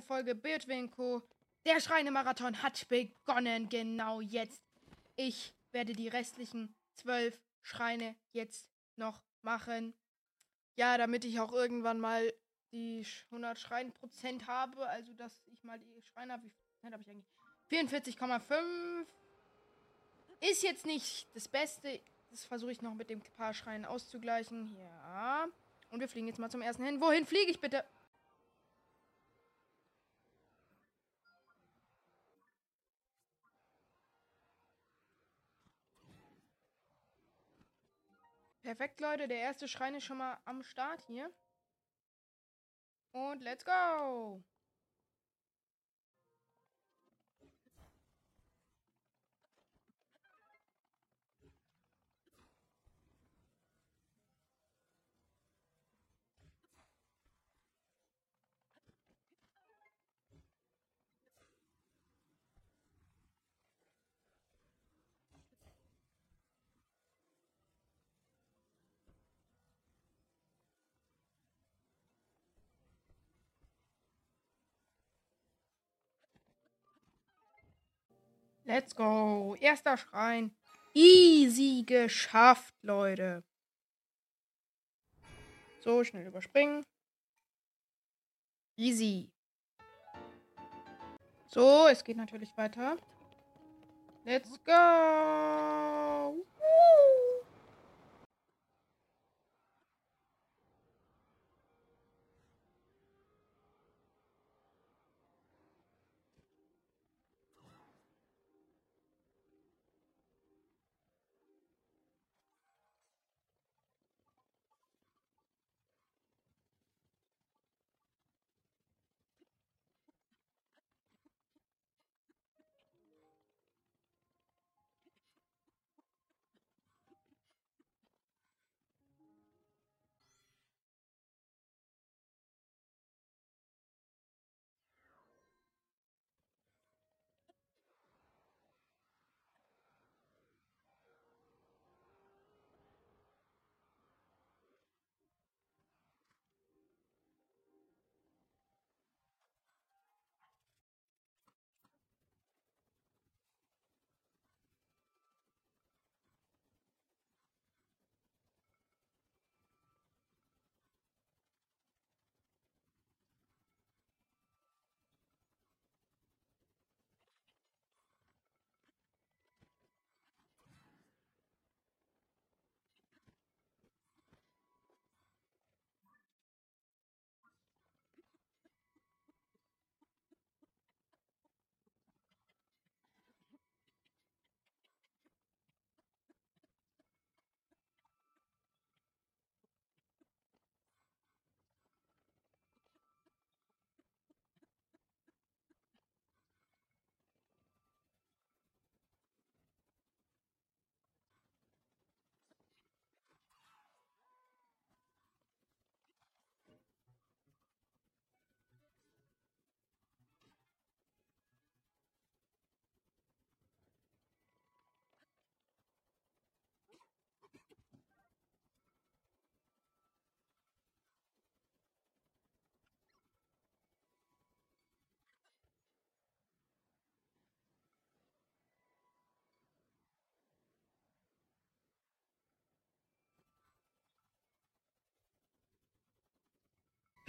neuen Folge Bildwinko. Der Schreinemarathon hat begonnen, genau jetzt. Ich werde die restlichen zwölf Schreine jetzt noch machen. Ja, damit ich auch irgendwann mal die 100 Schrein-Prozent habe. Also, dass ich mal die Schreine habe. Wie viel habe ich eigentlich? 44,5. Ist jetzt nicht das Beste. Das versuche ich noch mit dem paar Schreien auszugleichen. Ja. Und wir fliegen jetzt mal zum ersten hin. Wohin fliege ich bitte? Perfekt, Leute. Der erste Schrein ist schon mal am Start hier. Und let's go! Let's go. Erster Schrein. Easy geschafft, Leute. So, schnell überspringen. Easy. So, es geht natürlich weiter. Let's go. Woo.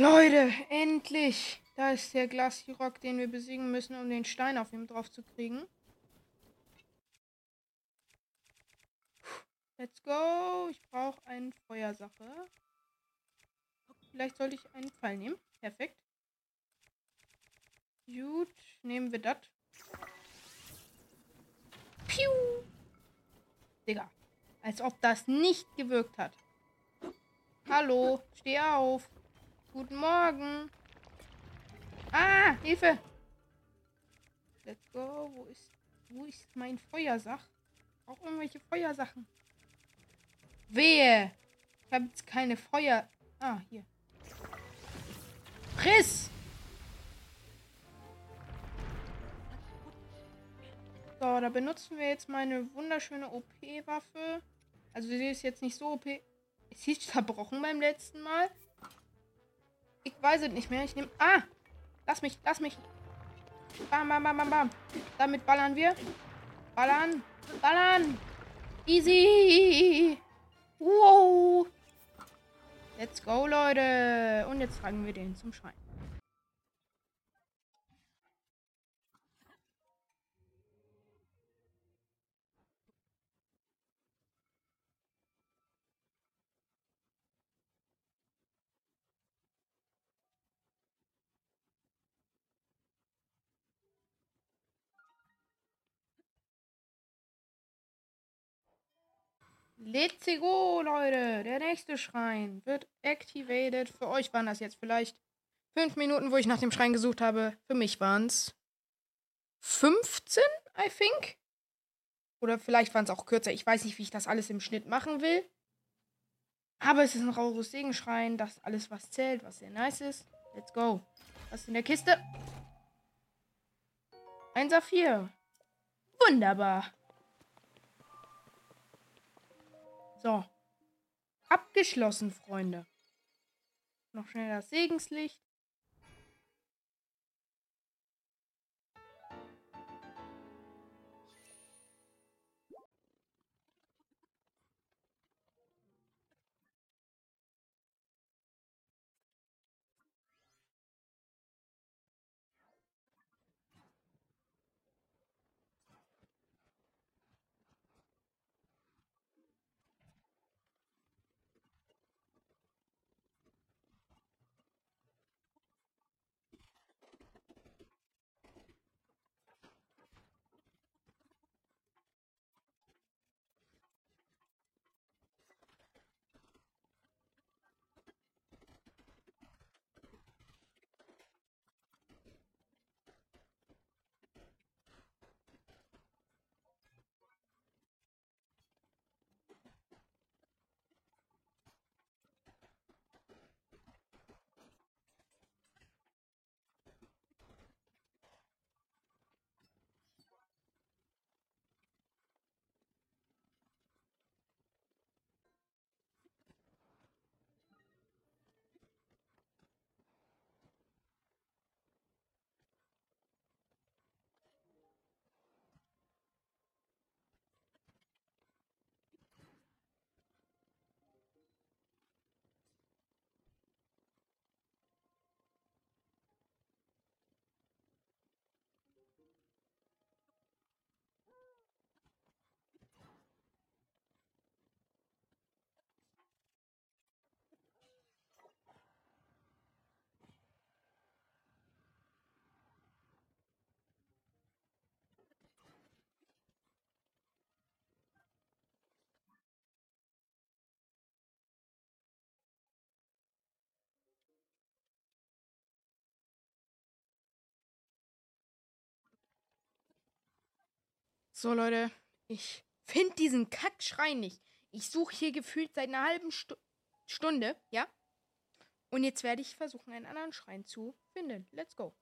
Leute, endlich! Da ist der Glacirock, den wir besiegen müssen, um den Stein auf ihm drauf zu kriegen. Let's go. Ich brauche eine Feuersache. Vielleicht sollte ich einen Pfeil nehmen. Perfekt. Gut, nehmen wir das. Piu! Digga. Als ob das nicht gewirkt hat. Hallo, steh auf. Guten Morgen. Ah, Hilfe. Let's go. Wo ist, wo ist mein Feuersach? Auch irgendwelche Feuersachen. Wehe. Ich habe jetzt keine Feuer. Ah, hier. Friss! So, da benutzen wir jetzt meine wunderschöne OP-Waffe. Also sie ist jetzt nicht so OP. Sie ist zerbrochen beim letzten Mal. Ich weiß es nicht mehr. Ich nehme. Ah! Lass mich, lass mich. Bam, bam, bam, bam, bam. Damit ballern wir. Ballern. Ballern. Easy. Wow. Let's go, Leute. Und jetzt tragen wir den zum Schrein. Let's go, Leute. Der nächste Schrein wird activated. Für euch waren das jetzt vielleicht fünf Minuten, wo ich nach dem Schrein gesucht habe. Für mich waren es 15, I think. Oder vielleicht waren es auch kürzer. Ich weiß nicht, wie ich das alles im Schnitt machen will. Aber es ist ein Raurus Segenschrein. Das ist alles, was zählt, was sehr nice ist. Let's go. Was ist in der Kiste? Ein Saphir. Wunderbar. So. Abgeschlossen, Freunde. Noch schnell das Segenslicht. So, Leute, ich finde diesen Kackschrein nicht. Ich suche hier gefühlt seit einer halben Stu Stunde, ja? Und jetzt werde ich versuchen, einen anderen Schrein zu finden. Let's go.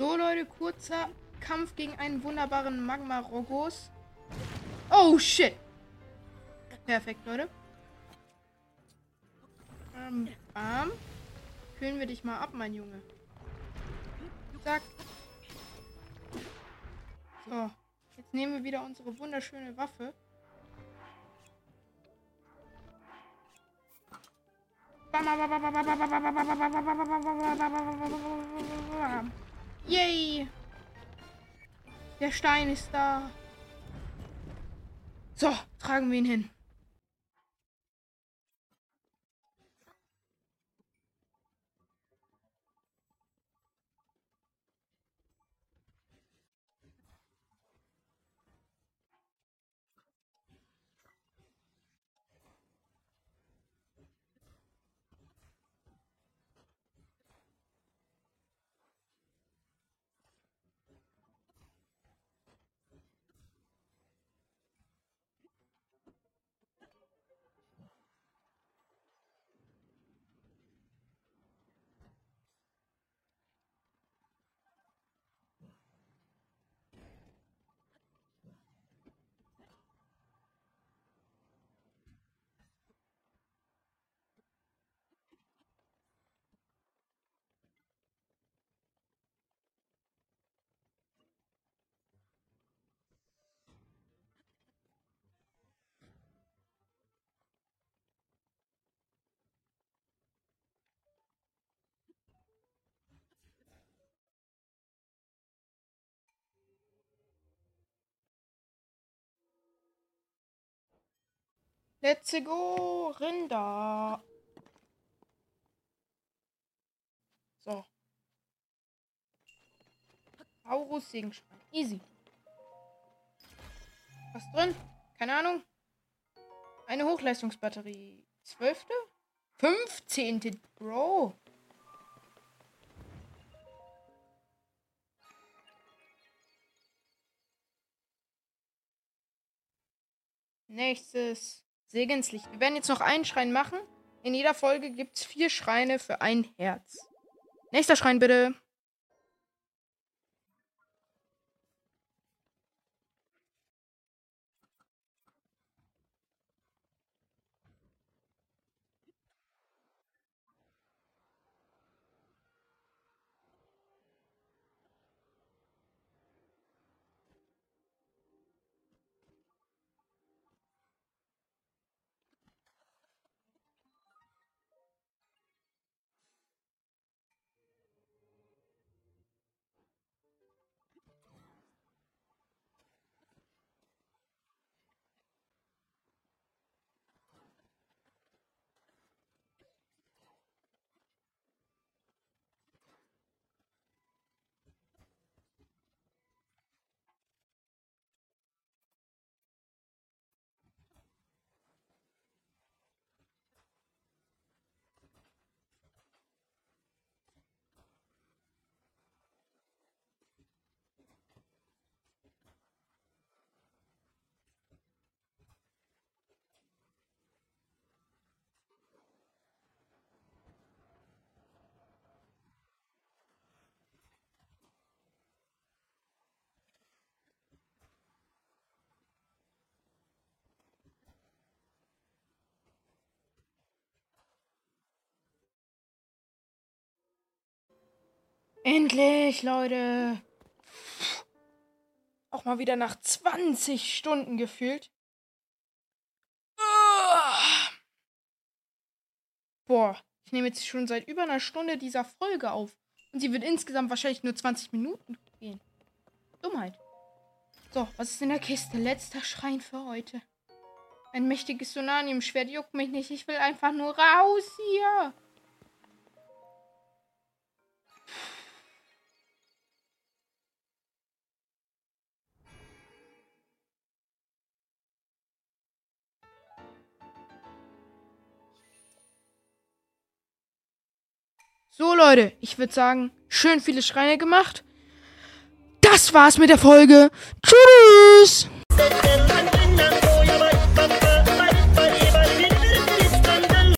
So, Leute, kurzer Kampf gegen einen wunderbaren Magma-Rogos. Oh, shit. Perfekt, Leute. Ähm, bam. Kühlen wir dich mal ab, mein Junge. Zack. So. Jetzt nehmen wir wieder unsere wunderschöne Waffe. Yay! Der Stein ist da. So, tragen wir ihn hin. Let's go, Rinder. So. Aurus Segenschwein. Easy. Was drin? Keine Ahnung. Eine Hochleistungsbatterie. Zwölfte? Fünfzehnte, Bro. Nächstes. Segenslicht. Wir werden jetzt noch einen Schrein machen. In jeder Folge gibt es vier Schreine für ein Herz. Nächster Schrein bitte. Endlich, Leute. Auch mal wieder nach 20 Stunden gefühlt. Boah, ich nehme jetzt schon seit über einer Stunde dieser Folge auf. Und sie wird insgesamt wahrscheinlich nur 20 Minuten gehen. Dummheit. So, was ist in der Kiste? Letzter Schrein für heute. Ein mächtiges Sonanium-Schwert juckt mich nicht. Ich will einfach nur raus hier. So, Leute, ich würde sagen, schön viele Schreine gemacht. Das war's mit der Folge. Tschüss!